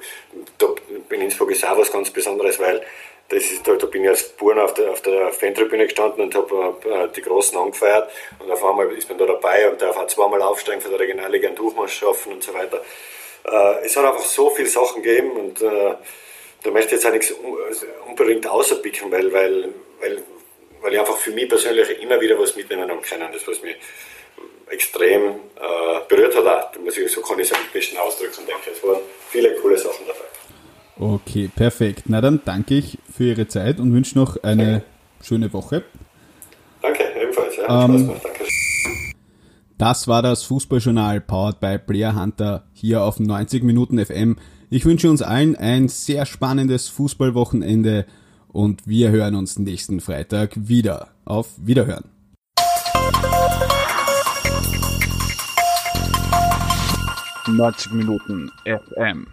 Da, in Innsbruck ist auch was ganz Besonderes, weil das ist, da, da bin ich als Buren auf der, auf der Fantribüne gestanden und habe hab, äh, die Großen angefeiert und auf einmal ist man da dabei und darf auch zweimal aufsteigen für die Regionalliga einen Durchmarsch schaffen und so weiter. Äh, es hat einfach so viele Sachen gegeben und äh, da möchte ich jetzt auch nichts unbedingt außerpicken, weil, weil, weil, weil ich einfach für mich persönlich immer wieder was mitnehmen habe können, das was mich extrem äh, berührt hat. Auch. So kann ich es am besten ausdrücken, denke Es waren viele coole Sachen dabei. Okay, perfekt. Na dann danke ich für Ihre Zeit und wünsche noch eine okay. schöne Woche. Danke, ebenfalls. Ja, ähm, danke. Das war das Fußballjournal powered by Player Hunter hier auf 90 Minuten FM. Ich wünsche uns allen ein sehr spannendes Fußballwochenende und wir hören uns nächsten Freitag wieder. Auf Wiederhören. Neunzig Minuten FM.